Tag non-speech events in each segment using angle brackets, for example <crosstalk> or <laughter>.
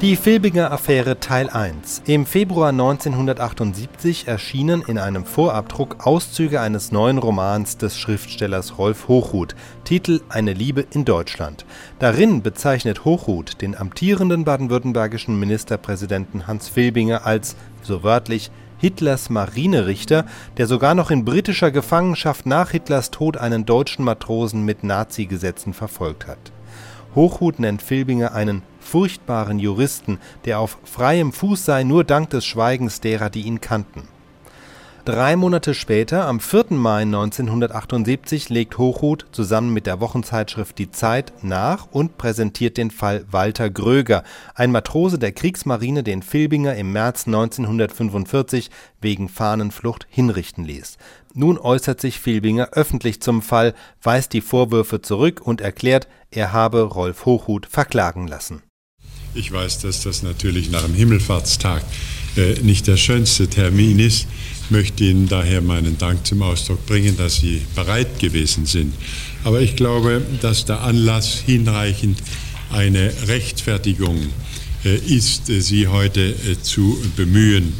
Die Filbinger Affäre Teil 1. Im Februar 1978 erschienen in einem Vorabdruck Auszüge eines neuen Romans des Schriftstellers Rolf Hochhuth, Titel Eine Liebe in Deutschland. Darin bezeichnet Hochhuth den amtierenden baden-württembergischen Ministerpräsidenten Hans Filbinger als, so wörtlich, Hitlers Marinerichter, der sogar noch in britischer Gefangenschaft nach Hitlers Tod einen deutschen Matrosen mit Nazi-Gesetzen verfolgt hat. Hochhuth nennt Filbinger einen furchtbaren Juristen, der auf freiem Fuß sei nur dank des Schweigens derer, die ihn kannten. Drei Monate später, am 4. Mai 1978, legt Hochhuth zusammen mit der Wochenzeitschrift Die Zeit nach und präsentiert den Fall Walter Gröger, ein Matrose der Kriegsmarine, den Filbinger im März 1945 wegen Fahnenflucht hinrichten ließ. Nun äußert sich Filbinger öffentlich zum Fall, weist die Vorwürfe zurück und erklärt, er habe Rolf Hochhuth verklagen lassen. Ich weiß, dass das natürlich nach dem Himmelfahrtstag äh, nicht der schönste Termin ist möchte Ihnen daher meinen Dank zum Ausdruck bringen, dass Sie bereit gewesen sind. Aber ich glaube, dass der Anlass hinreichend eine Rechtfertigung äh, ist, äh, Sie heute äh, zu bemühen,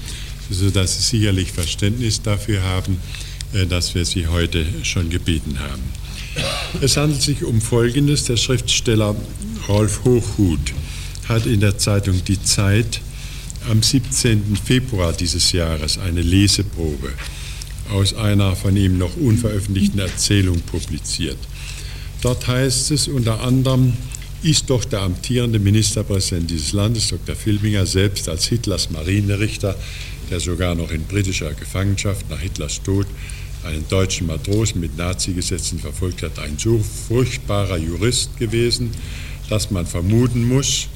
sodass Sie sicherlich Verständnis dafür haben, dass wir Sie heute schon gebeten haben. Es handelt sich um Folgendes. Der Schriftsteller Rolf Hochhuth hat in der Zeitung Die Zeit am 17. Februar dieses Jahres eine Leseprobe aus einer von ihm noch unveröffentlichten Erzählung publiziert. Dort heißt es unter anderem, ist doch der amtierende Ministerpräsident dieses Landes, Dr. Filbinger, selbst als Hitlers Marinerichter, der sogar noch in britischer Gefangenschaft nach Hitlers Tod einen deutschen Matrosen mit Nazi-Gesetzen verfolgt hat, ein so furchtbarer Jurist gewesen, dass man vermuten muss,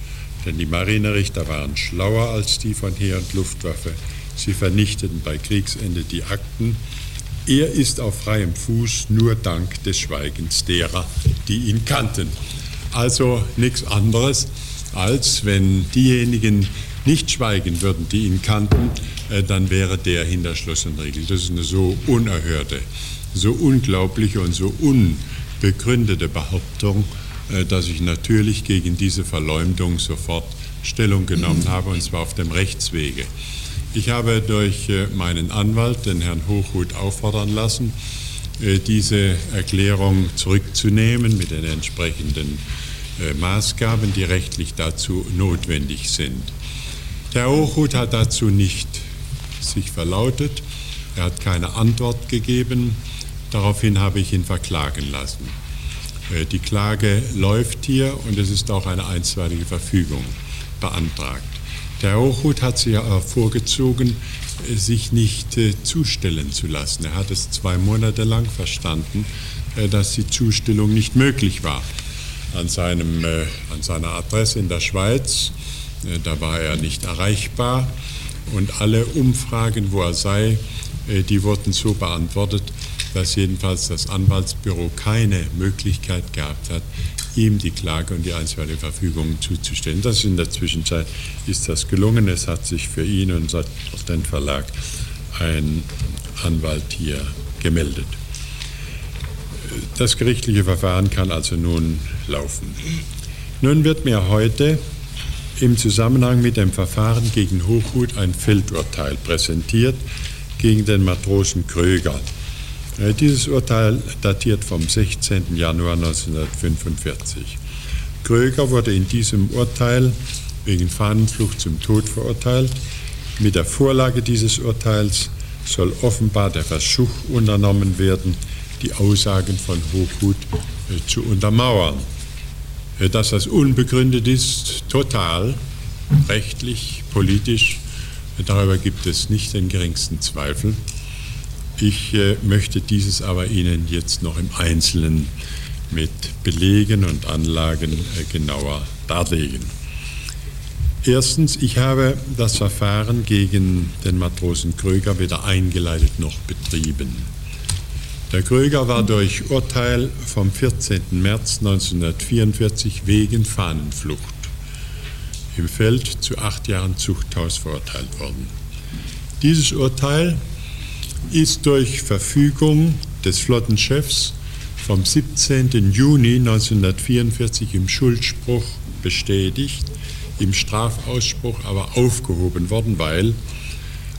denn die Marinerichter waren schlauer als die von Heer und Luftwaffe. Sie vernichteten bei Kriegsende die Akten. Er ist auf freiem Fuß nur dank des Schweigens derer, die ihn kannten. Also nichts anderes, als wenn diejenigen nicht schweigen würden, die ihn kannten, äh, dann wäre der hinter Schloss und Riegel. Das ist eine so unerhörte, so unglaubliche und so unbegründete Behauptung, dass ich natürlich gegen diese Verleumdung sofort Stellung genommen habe, und zwar auf dem Rechtswege. Ich habe durch äh, meinen Anwalt, den Herrn Hochhuth, auffordern lassen, äh, diese Erklärung zurückzunehmen mit den entsprechenden Maßgaben, die rechtlich dazu notwendig sind. Der Hochhuth hat dazu nicht sich verlautet, er hat keine Antwort gegeben, daraufhin habe ich ihn verklagen lassen. Äh, die Klage läuft hier und es ist auch eine einstweilige Verfügung beantragt. Der Hochhut hat sich ja vorgezogen, äh, sich nicht äh, zustellen zu lassen. Er hat es zwei Monate lang verstanden, dass die Zustellung nicht möglich war. An, seinem, an seiner Adresse in der Schweiz, da war er nicht erreichbar und alle Umfragen, wo er sei, die wurden so beantwortet, dass jedenfalls das Anwaltsbüro keine Möglichkeit gehabt hat, ihm die Klage und die einstweilige Verfügung zuzustellen. Das in der Zwischenzeit ist das gelungen. Es hat sich für ihn und den Verlag ein Anwalt hier gemeldet. Das gerichtliche Verfahren kann also nun laufen. Nun wird mir heute im Zusammenhang mit dem Verfahren gegen Hochhut ein Feldurteil präsentiert gegen den Matrosen Kröger. Äh, dieses Urteil datiert vom 16. Januar 1945. Kröger wurde in diesem Urteil wegen Fahnenflucht zum Tod verurteilt. Mit der Vorlage dieses Urteils soll offenbar der Versuch unternommen werden, die Aussagen von Hochhut äh, zu untermauern. Äh, dass das unbegründet ist, total, rechtlich, politisch, darüber gibt es nicht den geringsten Zweifel. Ich äh, möchte dieses aber Ihnen jetzt noch im Einzelnen mit Belegen und Anlagen äh, genauer darlegen. Erstens, ich habe das Verfahren gegen den Matrosen Kröger weder eingeleitet noch betrieben. Der Kröger war durch Urteil vom 14. März 1944 wegen Fahnenflucht im Feld zu acht Jahren Zuchthaus verurteilt worden. Dieses Urteil ist durch Verfügung des Flottenchefs vom 17. Juni 1944 im Schuldspruch bestätigt, im Strafausspruch aber aufgehoben worden, weil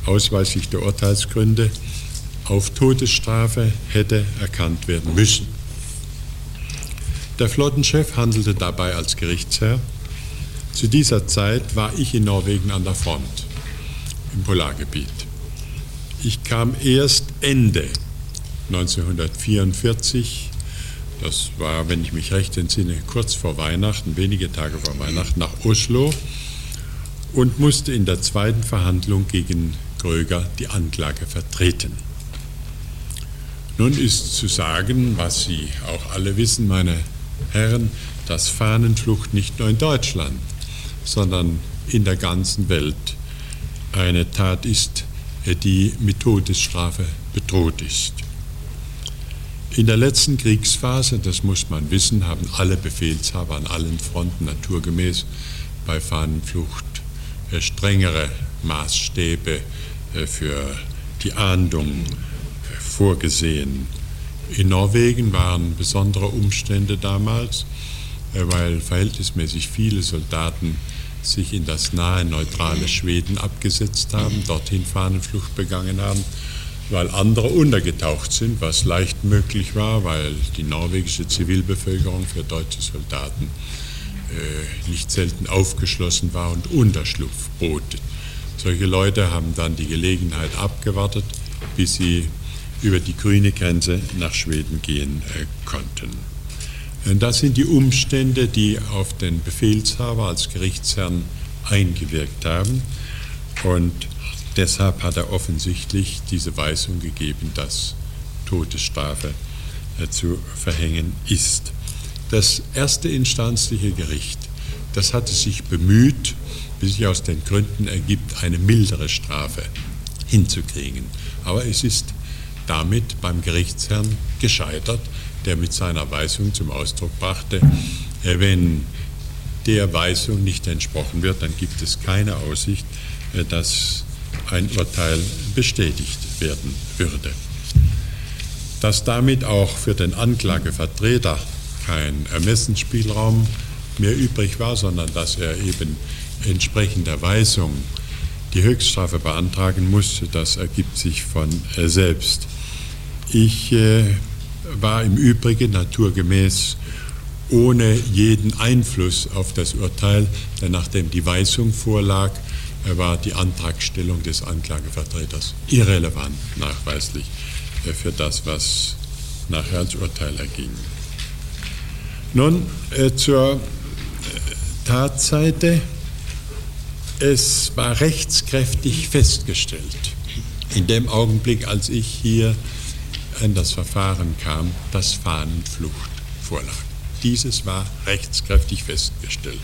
ausweislich der Urteilsgründe auf Todesstrafe hätte erkannt werden müssen. Der Flottenchef handelte dabei als Gerichtsherr. Zu dieser Zeit war ich in Norwegen an der Front, im Polargebiet. Ich kam erst Ende 1944, das war, wenn ich mich recht entsinne, kurz vor Weihnachten, wenige Tage vor Weihnachten, nach Oslo und musste in der zweiten Verhandlung gegen Gröger die Anklage vertreten. Nun ist zu sagen, was Sie auch alle wissen, meine Herren, dass Fahnenflucht nicht nur in Deutschland, sondern in der ganzen Welt eine Tat ist, die mit Todesstrafe bedroht ist. In der letzten Kriegsphase, das muss man wissen, haben alle Befehlshaber an allen Fronten naturgemäß bei Fahnenflucht strengere Maßstäbe äh, für die Ahndung vorgesehen. In Norwegen waren besondere Umstände damals, äh, weil verhältnismäßig viele Soldaten sich in das nahe neutrale Schweden abgesetzt haben, dorthin Fahnenflucht begangen haben, weil andere untergetaucht sind, was leicht möglich war, weil die norwegische Zivilbevölkerung für deutsche Soldaten äh, nicht selten aufgeschlossen war und Unterschlupf bot. Solche Leute haben dann die Gelegenheit abgewartet, bis sie über die grüne Grenze nach Schweden gehen äh, konnten. Und das sind die Umstände, die auf den Befehlshaber als Gerichtsherrn eingewirkt haben. Und deshalb hat er offensichtlich diese Weisung gegeben, dass Todesstrafe äh, zu verhängen ist. Das erste instanzliche Gericht, das hatte sich bemüht, wie sich aus den Gründen ergibt, eine mildere Strafe hinzukriegen. Aber es ist damit beim Gerichtsherrn gescheitert, der mit seiner Weisung zum Ausdruck brachte, wenn der Weisung nicht entsprochen wird, dann gibt es keine Aussicht, äh, dass ein Urteil bestätigt werden würde. Dass damit auch für den Anklagevertreter kein Ermessensspielraum mehr übrig war, sondern dass er eben entsprechend der Weisung die Höchststrafe beantragen musste, das ergibt sich von äh, selbst. Ich äh, war im Übrigen naturgemäß ohne jeden Einfluss auf das Urteil, denn nachdem die Weisung vorlag, äh, war die Antragstellung des Anklagevertreters irrelevant nachweislich äh, für das, was nachher als Urteil erging. Nun äh, zur Tatseite. Es war rechtskräftig festgestellt, in dem Augenblick, als ich hier in das Verfahren kam, dass Fahnenflucht vorlag. Dieses war rechtskräftig festgestellt.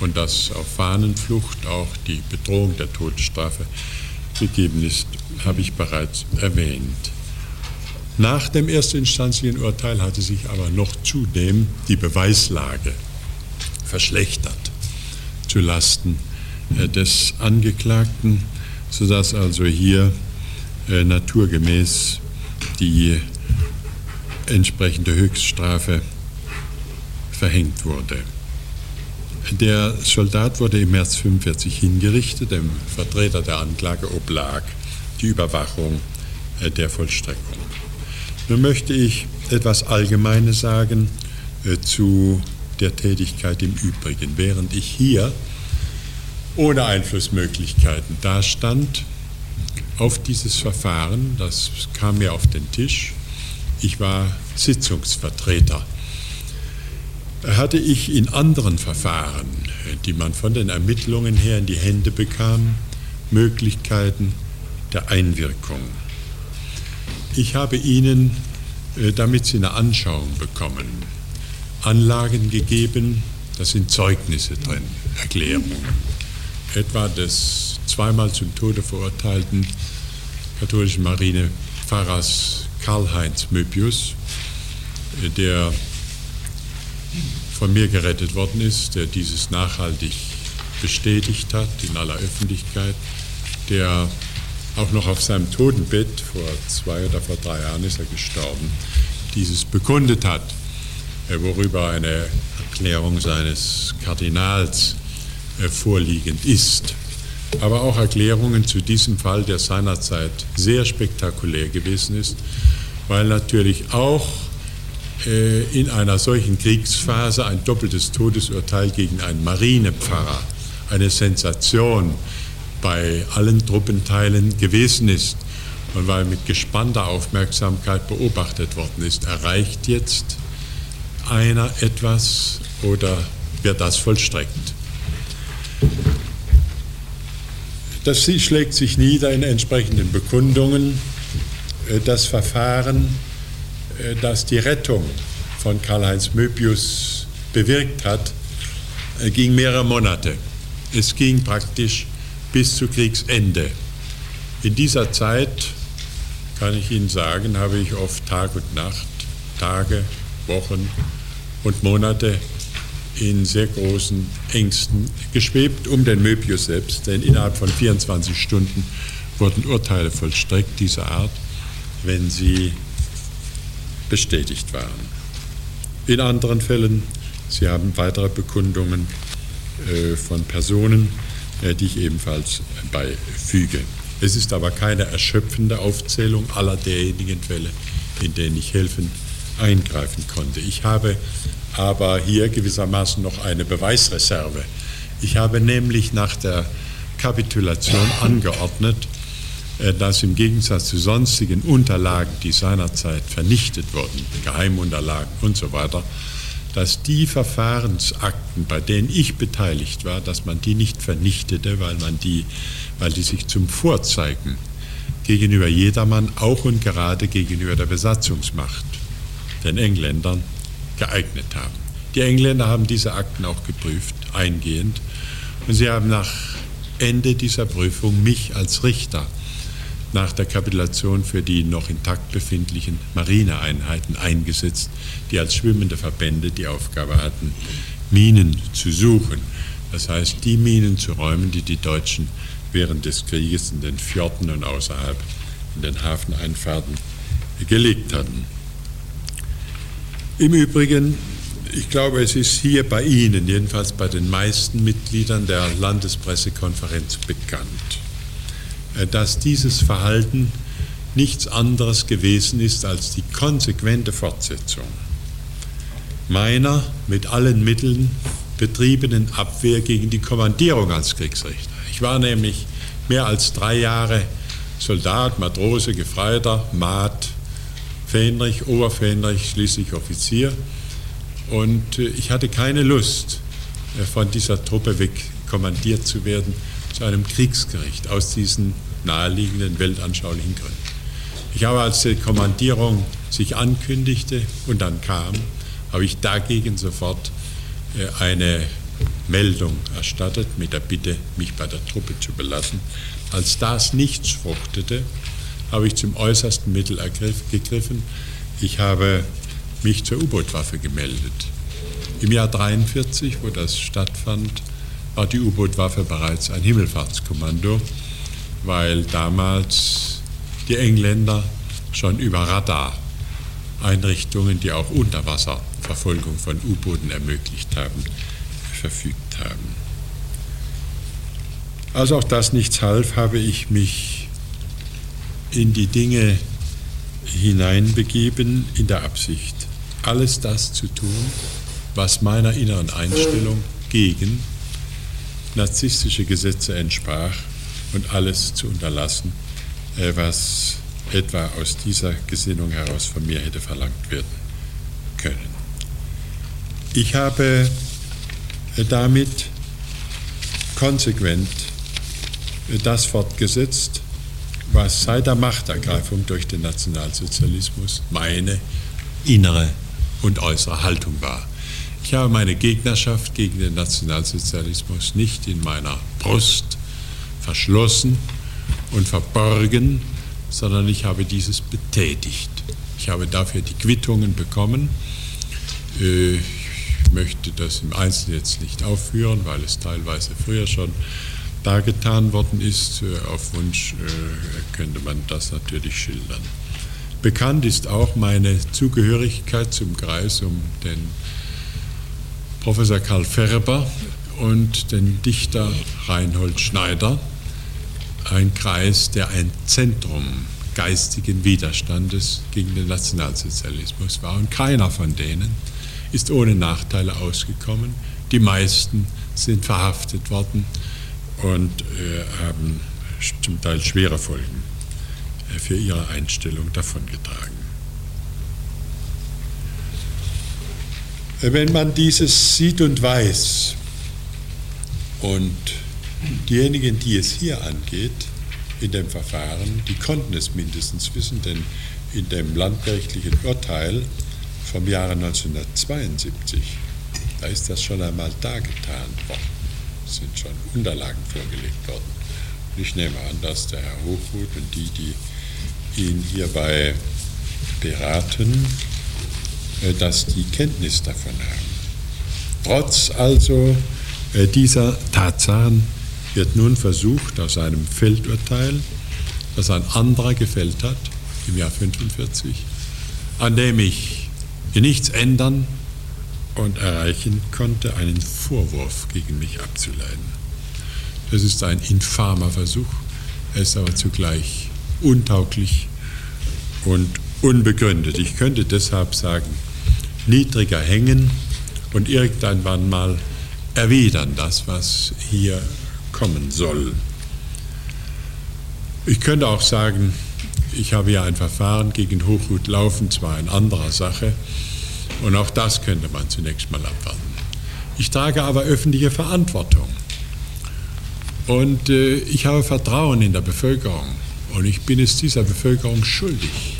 Und dass auf Fahnenflucht auch die Bedrohung der Todesstrafe gegeben ist, habe ich bereits erwähnt. Nach dem erstinstanzlichen Urteil hatte sich aber noch zudem die Beweislage verschlechtert zu Lasten äh, des Angeklagten, sodass also hier äh, naturgemäß die entsprechende Höchststrafe verhängt wurde. Der Soldat wurde im März 1945 hingerichtet, dem Vertreter der Anklage oblag die Überwachung äh, der Vollstreckung. Nun möchte ich etwas Allgemeines sagen äh, zu der Tätigkeit im Übrigen. Während ich hier ohne Einflussmöglichkeiten dastand, auf dieses Verfahren, das kam mir auf den Tisch. Ich war Sitzungsvertreter. Hatte ich in anderen Verfahren, die man von den Ermittlungen her in die Hände bekam, Möglichkeiten der Einwirkung. Ich habe Ihnen, äh, damit Sie eine Anschauung bekommen, Anlagen gegeben, da sind Zeugnisse drin, Erklärungen. Etwa des zweimal zum Tode verurteilten katholischen Marinepfarrers Karl-Heinz Möbius, der von mir gerettet worden ist, der dieses nachhaltig bestätigt hat in aller Öffentlichkeit, der auch noch auf seinem Totenbett, vor zwei oder vor drei Jahren ist er gestorben, dieses bekundet hat, worüber eine Erklärung seines Kardinals äh, vorliegend ist. Aber auch Erklärungen zu diesem Fall, der seinerzeit sehr spektakulär gewesen ist, weil natürlich auch äh, in einer solchen Kriegsphase ein doppeltes Todesurteil gegen einen Marinepfarrer eine Sensation bei allen Truppenteilen gewesen ist und weil mit gespannter Aufmerksamkeit beobachtet worden ist, erreicht jetzt einer etwas oder wird das vollstreckt. Das schlägt sich nieder in entsprechenden Bekundungen. Äh, das Verfahren, äh, das die Rettung von Karl-Heinz Möbius bewirkt hat, äh, ging mehrere Monate. Es ging praktisch bis zu Kriegsende. In dieser Zeit, kann ich Ihnen sagen, habe ich oft Tag und Nacht, Tage, Wochen und Monate in sehr großen Ängsten geschwebt um den Möbius selbst, denn innerhalb von 24 Stunden wurden Urteile vollstreckt dieser Art, wenn sie bestätigt waren. In anderen Fällen, Sie haben weitere Bekundungen äh, von Personen, äh, die ich ebenfalls beifüge. Es ist aber keine erschöpfende Aufzählung aller derjenigen Fälle, in denen ich helfen eingreifen konnte. Ich habe aber hier gewissermaßen noch eine Beweisreserve. Ich habe nämlich nach der Kapitulation angeordnet, äh, dass im Gegensatz zu sonstigen Unterlagen, die seinerzeit vernichtet wurden, Geheimunterlagen und so weiter, dass die Verfahrensakten, bei denen ich beteiligt war, dass man die nicht vernichtete, weil man die, weil die sich zum Vorzeigen gegenüber jedermann, auch und gerade gegenüber der Besatzungsmacht, den Engländern, geeignet haben. Die Engländer haben diese Akten auch geprüft, eingehend, und sie haben nach Ende dieser Prüfung mich als Richter nach der Kapitulation für die noch intakt befindlichen Marineeinheiten eingesetzt, die als schwimmende Verbände die Aufgabe hatten, Minen zu suchen. Das heißt, die Minen zu räumen, die die Deutschen während des Krieges in den Fjorden und außerhalb in den Hafeneinfahrten gelegt hatten. Im Übrigen, ich glaube, es ist hier bei Ihnen, jedenfalls bei den meisten Mitgliedern der Landespressekonferenz bekannt, äh, dass dieses Verhalten nichts anderes gewesen ist als die konsequente Fortsetzung meiner mit allen Mitteln betriebenen Abwehr gegen die Kommandierung als Kriegsrichter. Ich war nämlich mehr als drei Jahre Soldat, Matrose, Gefreiter, Maat Fähnrich, Oberfähnrich, schließlich Offizier. Und äh, ich hatte keine Lust, äh, von dieser Truppe wegkommandiert zu werden zu einem Kriegsgericht aus diesen naheliegenden weltanschaulichen Gründen. Ich habe, als die Kommandierung sich ankündigte und dann kam, habe ich dagegen sofort äh, eine Meldung erstattet mit der Bitte, mich bei der Truppe zu belassen. Als das nichts fruchtete, habe ich zum äußersten Mittel gegriffen. Ich habe mich zur U-Boot-Waffe gemeldet. Im Jahr 1943, wo das stattfand, war die U-Boot-Waffe bereits ein Himmelfahrtskommando, weil damals die Engländer schon über Radar-Einrichtungen, die auch Unterwasserverfolgung von U-Booten ermöglicht haben, verfügt haben. Als auch das nichts half, habe ich mich in die Dinge hineinbegeben in der Absicht, alles das zu tun, was meiner inneren Einstellung gegen narzisstische Gesetze entsprach und alles zu unterlassen, äh, was etwa aus dieser Gesinnung heraus von mir hätte verlangt werden können. Ich habe äh, damit konsequent äh, das fortgesetzt, was seit der Machtergreifung durch den Nationalsozialismus meine innere und äußere Haltung war. Ich habe meine Gegnerschaft gegen den Nationalsozialismus nicht in meiner Brust verschlossen und verborgen, sondern ich habe dieses betätigt. Ich habe dafür die Quittungen bekommen. Äh, ich möchte das im Einzelnen jetzt nicht aufführen, weil es teilweise früher schon dargetan worden ist. Äh, auf Wunsch äh, könnte man das natürlich schildern. Bekannt ist auch meine Zugehörigkeit zum Kreis um den Professor Karl Ferber und den Dichter Reinhold Schneider, ein Kreis, der ein Zentrum geistigen Widerstandes gegen den Nationalsozialismus war. Und keiner von denen ist ohne Nachteile ausgekommen. Die meisten sind verhaftet worden und äh, haben zum Teil schwere Folgen äh, für ihre Einstellung davongetragen. Wenn man dieses sieht und weiß und diejenigen, die es hier angeht, in dem Verfahren, die konnten es mindestens wissen, denn in dem landgerichtlichen Urteil vom Jahre 1972, da ist das schon einmal dargetan worden, sind schon Unterlagen vorgelegt worden. Und ich nehme an, dass der Herr Hochhuth und die, die ihn hierbei beraten, äh, dass die Kenntnis davon haben. Trotz also äh, dieser Tatsachen wird nun versucht, aus einem Feldurteil, das ein anderer gefällt hat, im Jahr 1945, an dem ich nichts ändern und erreichen konnte, einen Vorwurf gegen mich abzuleiten. Das ist ein infamer Versuch, er ist aber zugleich untauglich und unbegründet. Ich könnte deshalb sagen, niedriger hängen und irgendwann mal erwidern das, was hier kommen soll. Ich könnte auch sagen, ich habe ja ein Verfahren gegen Hochhut laufen, zwar in anderer Sache, und auch das könnte man zunächst mal abwarten. Ich trage aber öffentliche Verantwortung. Und äh, ich habe Vertrauen in der Bevölkerung. Und ich bin es dieser Bevölkerung schuldig,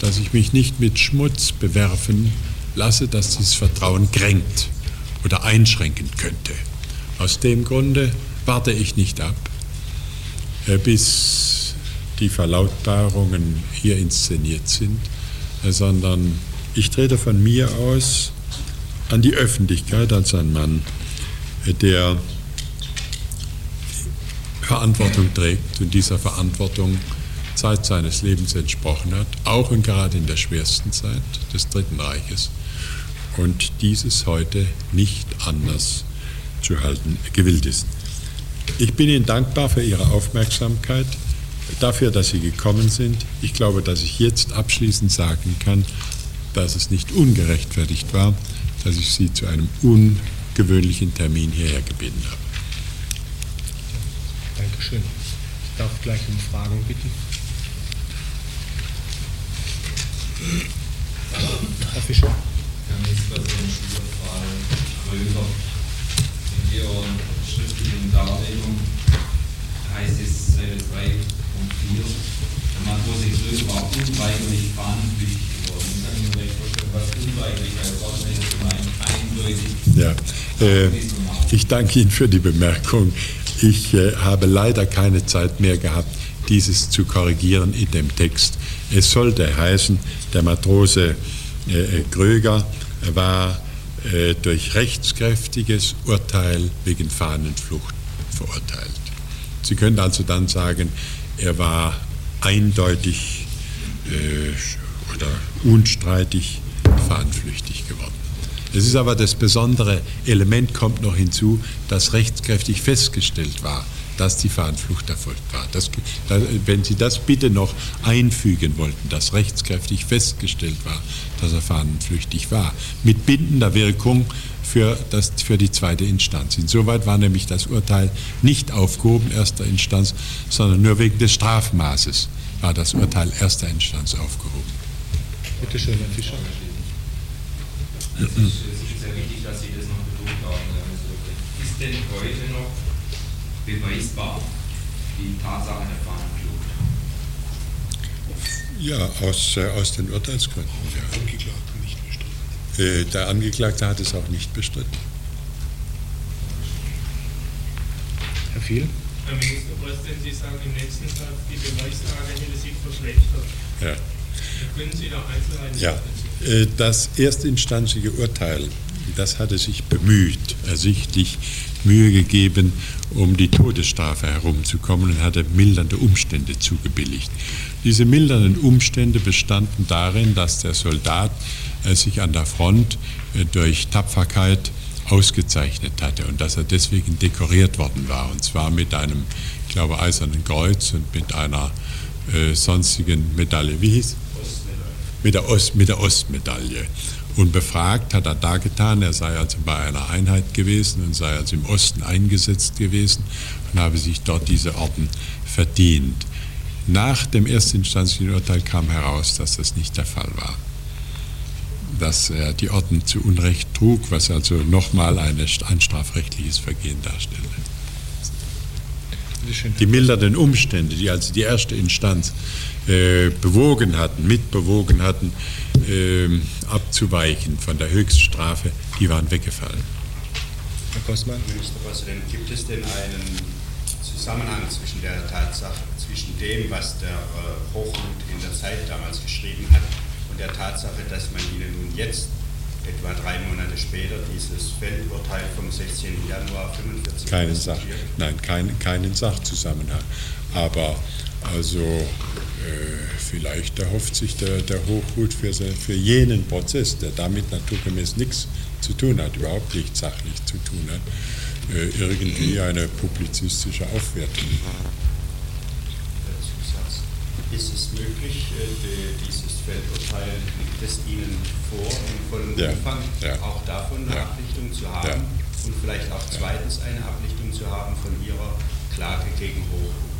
dass ich mich nicht mit Schmutz bewerfen lasse, dass dieses Vertrauen kränkt oder einschränken könnte. Aus dem Grunde warte ich nicht ab, äh, bis die Verlautbarungen hier inszeniert sind, äh, sondern ich trete von mir aus an die Öffentlichkeit als ein Mann, der Verantwortung trägt und dieser Verantwortung Zeit seines Lebens entsprochen hat, auch und gerade in der schwersten Zeit des Dritten Reiches und dieses heute nicht anders zu halten gewillt ist. Ich bin Ihnen dankbar für Ihre Aufmerksamkeit, dafür, dass Sie gekommen sind. Ich glaube, dass ich jetzt abschließend sagen kann, dass es nicht ungerechtfertigt war, dass ich Sie zu einem ungewöhnlichen Termin hierher gebeten habe. Dankeschön. Ich darf gleich um Fragen bitten. Herr Fischer. Herr Ministerpräsident Kröger, in Ihrer schriftlichen Darlegung heißt es Seite 3 und 4, der Matrose Kröger war unweigerlich fahnenflüchtig Ja, äh, ich danke Ihnen für die Bemerkung. Ich äh, habe leider keine Zeit mehr gehabt, dieses zu korrigieren in dem Text. Es sollte heißen, der Matrose äh, Kröger war äh, durch rechtskräftiges Urteil wegen Fahnenflucht verurteilt. Sie können also dann sagen, er war eindeutig äh, oder unstreitig fahnenflüchtig geworden. Es ist aber das besondere Element kommt noch hinzu, das rechtskräftig festgestellt war, dass die Fahnenflucht erfolgt war. Das, wenn Sie das bitte noch einfügen wollten, dass rechtskräftig festgestellt war, dass er fahnenflüchtig war, mit bindender Wirkung für, das, für die zweite Instanz. Insoweit war nämlich das Urteil nicht aufgehoben erster Instanz, sondern nur wegen des Strafmaßes war das Urteil erster Instanz aufgehoben. Bitte schön, Herr Fischer. Es ist sehr wichtig, dass Sie das noch betont haben. Ist denn heute noch beweisbar, die Tatsache der Fahnenflucht? Ja, aus, äh, aus den Urteilsgründen. Ja. Der Angeklagte nicht bestritten. Äh, der Angeklagte hat es auch nicht bestritten. Herr Viel? Herr Ministerpräsident, Sie sagen im nächsten Tag, die Beweislage hätte sich verschlechtert. Ja. Ja, äh, das erstinstanzliche Urteil, das hatte sich bemüht, ersichtlich Mühe gegeben, um die Todesstrafe herumzukommen und hatte mildernde Umstände zugebilligt. Diese mildernden Umstände bestanden darin, dass der Soldat äh, sich an der Front äh, durch Tapferkeit ausgezeichnet hatte und dass er deswegen dekoriert worden war. Und zwar mit einem, ich glaube, eisernen Kreuz und mit einer äh, sonstigen Medaille. Wie hieß? Mit der, Ost, mit der Ostmedaille. Und befragt hat er da getan, er sei also bei einer Einheit gewesen und sei also im Osten eingesetzt gewesen und habe sich dort diese Orden verdient. Nach dem erstinstanzlichen Urteil kam heraus, dass das nicht der Fall war. Dass er die Orden zu Unrecht trug, was also nochmal ein strafrechtliches Vergehen darstellte. Die mildernden Umstände, die also die erste Instanz äh, bewogen hatten, mitbewogen hatten, äh, abzuweichen von der Höchststrafe, die waren weggefallen. Herr Kostmann? Ministerpräsident, gibt es denn einen Zusammenhang zwischen der Tatsache, zwischen dem, was der äh, Hochmut in der Zeit damals geschrieben hat, und der Tatsache, dass man Ihnen nun jetzt, etwa drei Monate später, dieses Feldurteil vom 16. Januar 45 keinen Sach, Nein, kein, keinen Sachzusammenhang. Aber also äh, vielleicht erhofft sich der, der Hochhut für, für jenen Prozess, der damit naturgemäß nichts zu tun hat, überhaupt nichts sachlich zu tun hat, äh, irgendwie eine publizistische Aufwertung. Ist es möglich, äh, dieses Feldurteil liegt es Ihnen vor, im vollen Ja, Umfang ja. auch davon eine Ja. Ablichtung zu haben und vielleicht auch zweitens eine Ablichtung zu haben von Ihrer Klage gegen Hochhut?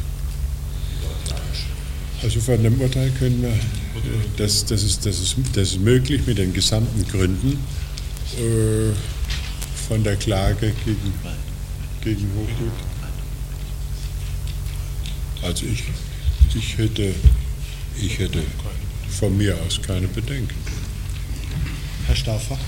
Also von dem Urteil können wir, äh, das, das, ist, das, ist, das ist möglich mit den gesamten Gründen äh, von der Klage gegen, gegen Hochhut. Also ich, ich, hätte, ich hätte von mir aus keine Bedenken. Herr Stauffer? Äh,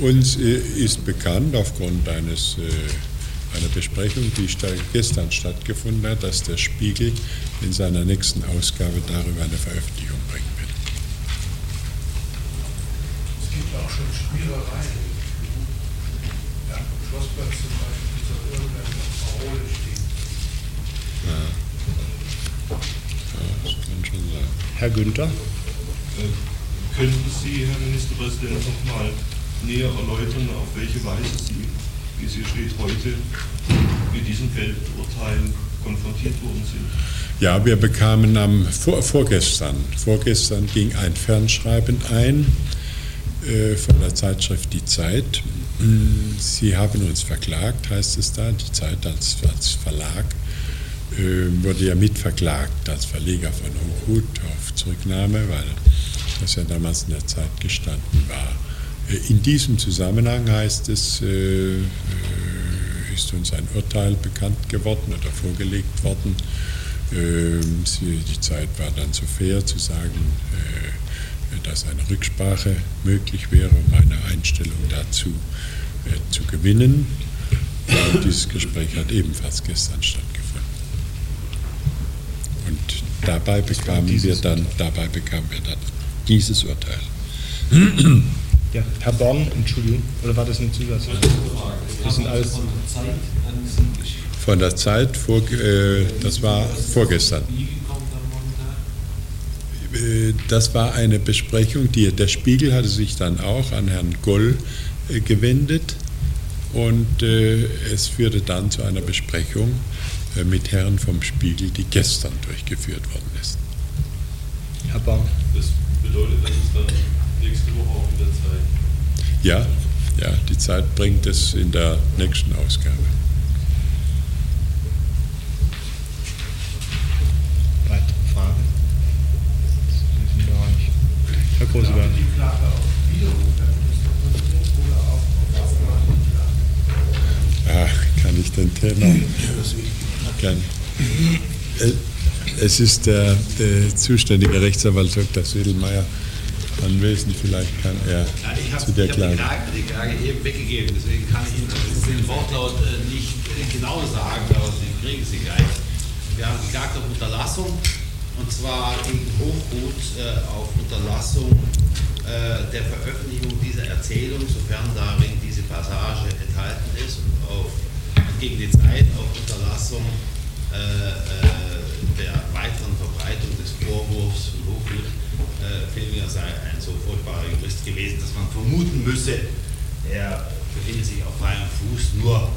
uns äh, ist bekannt aufgrund eines, äh, einer Besprechung, die gestern stattgefunden hat, dass der Spiegel in seiner nächsten Ausgabe darüber eine Veröffentlichung bringen wird. Es gibt auch schon Spielereien. Ja, am Schlossplatz zum Beispiel ist doch irgendeine Parole stehen. Ja, das kann schon sein. Herr Günther? Äh, Könnten Sie, Herr Ministerpräsident, noch mal näher erläutern, auf welche Weise Sie, wie es hier steht, heute mit diesem Feldurteil konfrontiert worden sind? Ja, wir bekamen am vor, vorgestern, vorgestern ging ein Fernschreiben ein äh, von der Zeitschrift Die Zeit. Sie haben uns verklagt, heißt es da. Die Zeit als, als Verlag äh, wurde ja mitverklagt als Verleger von Hochhut auf Zurücknahme, weil das ja damals in der Zeit gestanden war. Äh, In diesem Zusammenhang heißt es, äh, äh, ist uns ein Urteil bekannt geworden oder vorgelegt worden. Ähm, die Zeit war dann so fair zu sagen, dass eine Rücksprache möglich wäre, um eine Einstellung dazu zu gewinnen. Und dieses Gespräch hat ebenfalls gestern stattgefunden. Und dabei bekamen wir dann, dabei bekamen wir dann dieses Urteil. Ja, Herr Born, Entschuldigung, oder war das ein Zusatz? Das sind alles. Von der Zeit, vor, äh, das war vorgestern. Äh, Das war eine Besprechung, die, der Spiegel hatte sich dann auch an Herrn Goll äh, gewendet und äh, es führte dann zu einer Besprechung äh, mit Herren vom Spiegel, die gestern durchgeführt worden ist. Herr Born? Das bedeutet, dass es dann nächste Woche auch. Ja, ja, die Zeit bringt es in der nächsten Ausgabe. Weitere Fragen? Herr Groseberg? Ach, kann ich den Tenor? Kann. Es ist der, der zuständige Rechtsanwalt Dr. Sedelmeier anwesend. Vielleicht kann er Ja, ich habe zu der Klage. Klage, die Klage eben weggegeben, deswegen kann ich Ihnen den Wortlaut äh, nicht äh, genau sagen, aber Sie kriegen sie gleich. Wir haben geklagt auf Unterlassung und zwar gegen Hochgut äh, auf Unterlassung äh, der Veröffentlichung dieser Erzählung, sofern darin diese Passage enthalten ist, und, auf, gegen die Zeit auf Unterlassung äh, äh, der weiteren Verbreitung des Vorwurfs von Hochmut äh, Filminger sei ein so furchtbarer Jurist gewesen, dass man vermuten müsse, er befindet sich auf freiem Fuß nur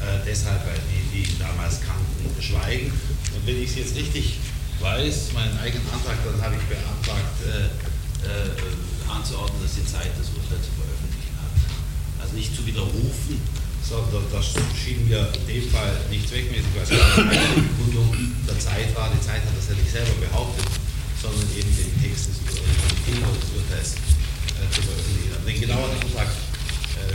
äh, deshalb, weil die, die ihn damals kannten, schweigen. Und wenn ich es jetzt richtig weiß, meinen eigenen Antrag, dann habe ich beantragt, äh, äh, anzuordnen, dass die Zeit das Urteil zu veröffentlichen hat. Also nicht zu widerrufen, sondern das schien mir in dem Fall nicht zweckmäßig, weil es keine Bekundung der Zeit war. Die Zeit hat das ja nicht selber behauptet, sondern eben den Text des, des Urteils äh, zu veröffentlichen. Aber den genauen Antrag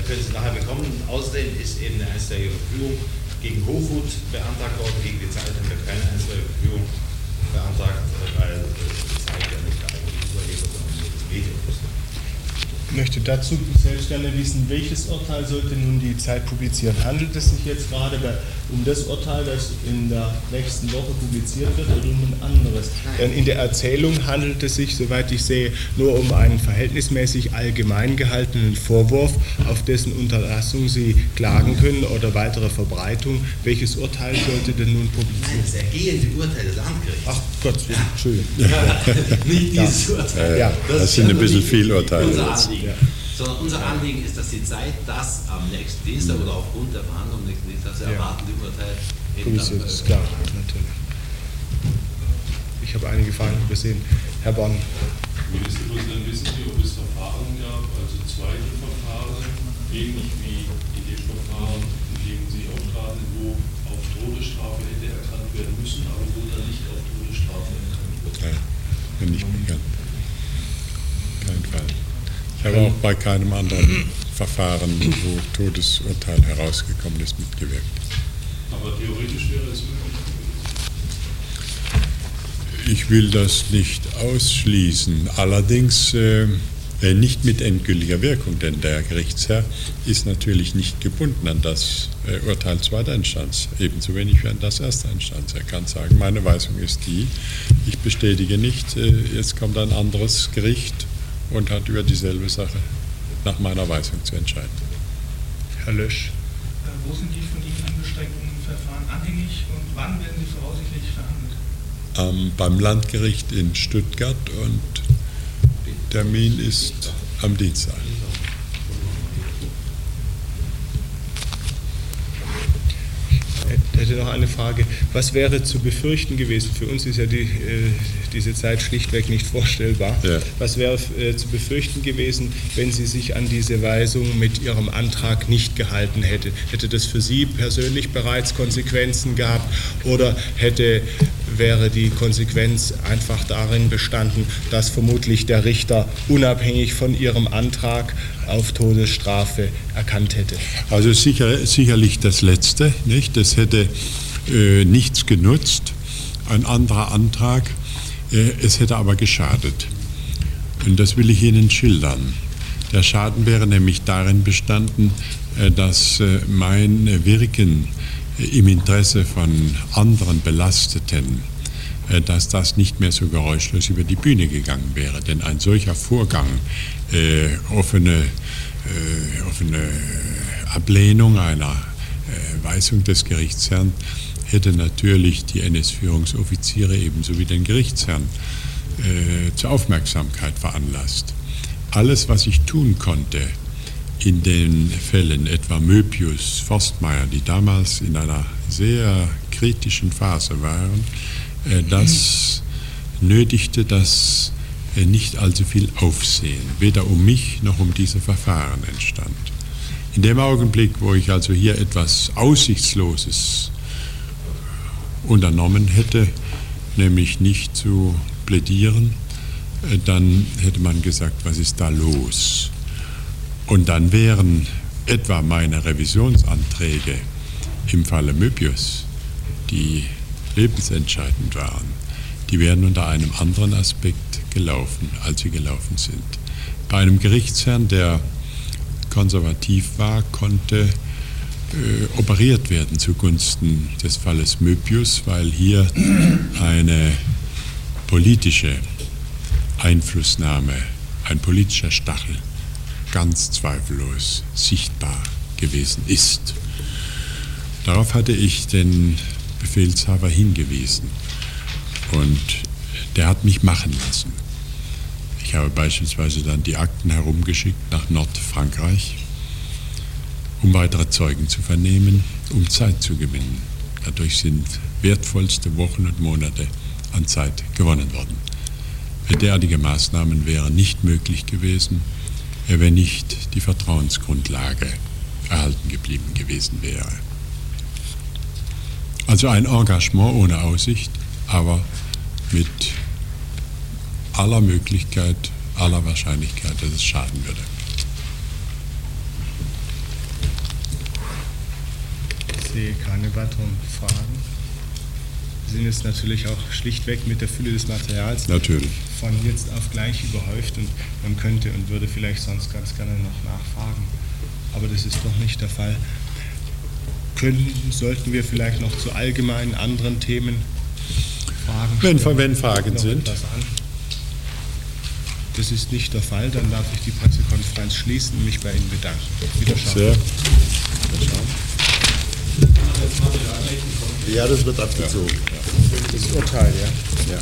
können Sie nachher bekommen. Außerdem ist eben eine einstweilige Verfügung gegen Hochhut beantragt worden, gegen die Zeit haben wir keine einstweilige Verfügung beantragt, äh, weil äh, die Zeit ja nicht nur das Medium ist. Ich möchte dazu selbst gerne wissen, welches Urteil sollte nun die Zeit publizieren? Handelt es sich jetzt gerade um das Urteil, das in der nächsten Woche publiziert wird, oder um ein anderes? Denn in der Erzählung handelt es sich, soweit ich sehe, nur um einen verhältnismäßig allgemein gehaltenen Vorwurf, auf dessen Unterlassung Sie klagen können oder weitere Verbreitung. Welches Urteil sollte denn nun publiziert Nein, das ergehende Urteil des Landgerichts. Ach Gott, Entschuldigung. <laughs> nicht dieses Urteil. Ja. Das sind ein bisschen viel Urteile jetzt. Anliegen. Sondern unser Anliegen ist, dass die Zeit das am nächsten Dienstag oder aufgrund der Verhandlungen am nächsten Dienstag, Ja. erwartende Urteil eben Publiziert dann, ist klar, natürlich. Ich habe einige Fragen übersehen. Herr Born. Ministerpräsident, wissen Sie, ob es Verfahren gab, also zweite Verfahren, ähnlich wie in dem Verfahren, in dem Sie auftraten, wo auf Todesstrafe hätte erkannt werden müssen, aber wo dann nicht auf Todesstrafe erkannt wird? Nein, nicht bekannt. Kein Fall. Ich habe auch bei keinem anderen Verfahren, wo Todesurteil herausgekommen ist, mitgewirkt. Aber theoretisch wäre es möglich. Ich will das nicht ausschließen, allerdings äh, äh, nicht mit endgültiger Wirkung, denn der Gerichtsherr ist natürlich nicht gebunden an das äh, Urteil zweiter Instanz, ebenso wenig wie an das erster Instanz. Er kann sagen, meine Weisung ist die, ich bestätige nicht, äh, jetzt kommt ein anderes Gericht und hat über dieselbe Sache nach meiner Weisung zu entscheiden. Herr Lösch. Äh, Wo sind die von Ihnen angestrengten Verfahren anhängig und wann werden sie voraussichtlich verhandelt? Ähm, beim Landgericht in Stuttgart und Termin ist am Dienstag. Ich hätte noch eine Frage. Was wäre zu befürchten gewesen? Für uns ist ja die, äh, diese Zeit schlichtweg nicht vorstellbar. Ja. Was wäre äh, zu befürchten gewesen, wenn Sie sich an diese Weisung mit Ihrem Antrag nicht gehalten hätte? Hätte das für Sie persönlich bereits Konsequenzen gehabt oder hätte, wäre die Konsequenz einfach darin bestanden, dass vermutlich der Richter unabhängig von Ihrem Antrag auf Todesstrafe erkannt hätte? Also sicher, sicherlich das Letzte, nicht? Das hätte äh, nichts genutzt, ein anderer Antrag, äh, es hätte aber geschadet. Und das will ich Ihnen schildern. Der Schaden wäre nämlich darin bestanden, äh, dass äh, mein Wirken im Interesse von anderen Belasteten, äh, dass das nicht mehr so geräuschlos über die Bühne gegangen wäre. Denn ein solcher Vorgang, äh, offene, äh, offene Ablehnung einer Weisung des Gerichtsherrn, hätte natürlich die NS-Führungsoffiziere ebenso wie den Gerichtsherrn zur Aufmerksamkeit veranlasst. Alles, was ich tun konnte, in den Fällen etwa Möbius, Forstmeier, die damals in einer sehr kritischen Phase waren, äh, das nötigte das äh, nicht allzu viel Aufsehen, weder um mich noch um diese Verfahren entstand. In dem Augenblick, wo ich also hier etwas Aussichtsloses unternommen hätte, nämlich nicht zu plädieren, äh, dann hätte man gesagt, was ist da los? Und dann wären etwa meine Revisionsanträge im Falle Möbius, die lebensentscheidend waren, die wären unter einem anderen Aspekt gelaufen, als sie gelaufen sind. Bei einem Gerichtsherrn, der konservativ war, konnte äh, operiert werden zugunsten des Falles Möbius, weil hier eine politische Einflussnahme, ein politischer Stachel ganz zweifellos sichtbar gewesen ist. Darauf hatte ich den Befehlshaber hingewiesen. Und der hat mich machen lassen. Ich habe beispielsweise dann die Akten herumgeschickt nach Nordfrankreich, um weitere Zeugen zu vernehmen, um Zeit zu gewinnen. Dadurch sind wertvollste Wochen und Monate an Zeit gewonnen worden. Derartige Maßnahmen wären nicht möglich gewesen, wenn nicht die Vertrauensgrundlage erhalten geblieben gewesen wäre. Also ein Engagement ohne Aussicht, aber mit aller Möglichkeit, aller Wahrscheinlichkeit, dass es schaden würde. Ich sehe keine weiteren Fragen. Sie sind jetzt natürlich auch schlichtweg mit der Fülle des Materials Natürlich. Von jetzt auf gleich überhäuft und man könnte und würde vielleicht sonst ganz gerne noch nachfragen. Aber das ist doch nicht der Fall. Können, sollten wir vielleicht noch zu allgemeinen anderen Themen Fragen Wenn, stellen? wenn Fragen Noch sind. Das ist nicht der Fall, dann darf ich die Pressekonferenz schließen und mich bei Ihnen bedanken. Wiederschauen. Sehr. Ja, das wird abgezogen. Das Urteil, ja. Ja.